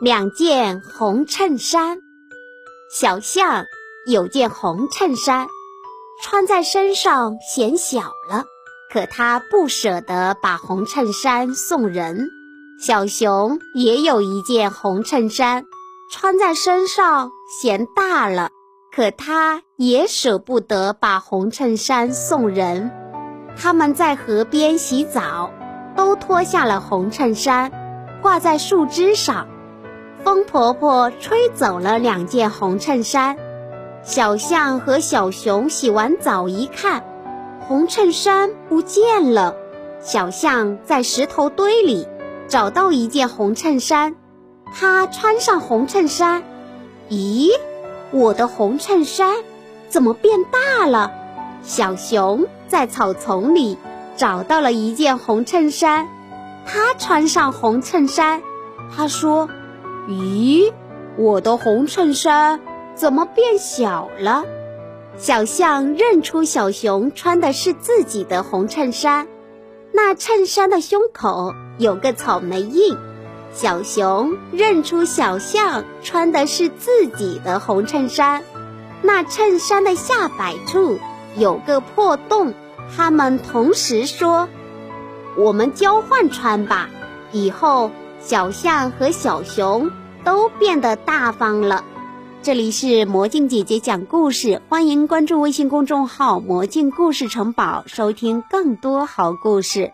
两件红衬衫。小象有件红衬衫，穿在身上显小了，可他不舍得把红衬衫送人。小熊也有一件红衬衫，穿在身上嫌大了，可他也舍不得把红衬衫送人。他们在河边洗澡，都脱下了红衬衫，挂在树枝上。风婆婆吹走了两件红衬衫。小象和小熊洗完澡一看，红衬衫不见了。小象在石头堆里找到一件红衬衫，它穿上红衬衫，咦，我的红衬衫怎么变大了？小熊在草丛里找到了一件红衬衫，他穿上红衬衫，他说：“咦，我的红衬衫怎么变小了？”小象认出小熊穿的是自己的红衬衫，那衬衫的胸口有个草莓印。小熊认出小象穿的是自己的红衬衫，那衬衫的下摆处。有个破洞，他们同时说：“我们交换穿吧，以后小象和小熊都变得大方了。”这里是魔镜姐姐讲故事，欢迎关注微信公众号“魔镜故事城堡”，收听更多好故事。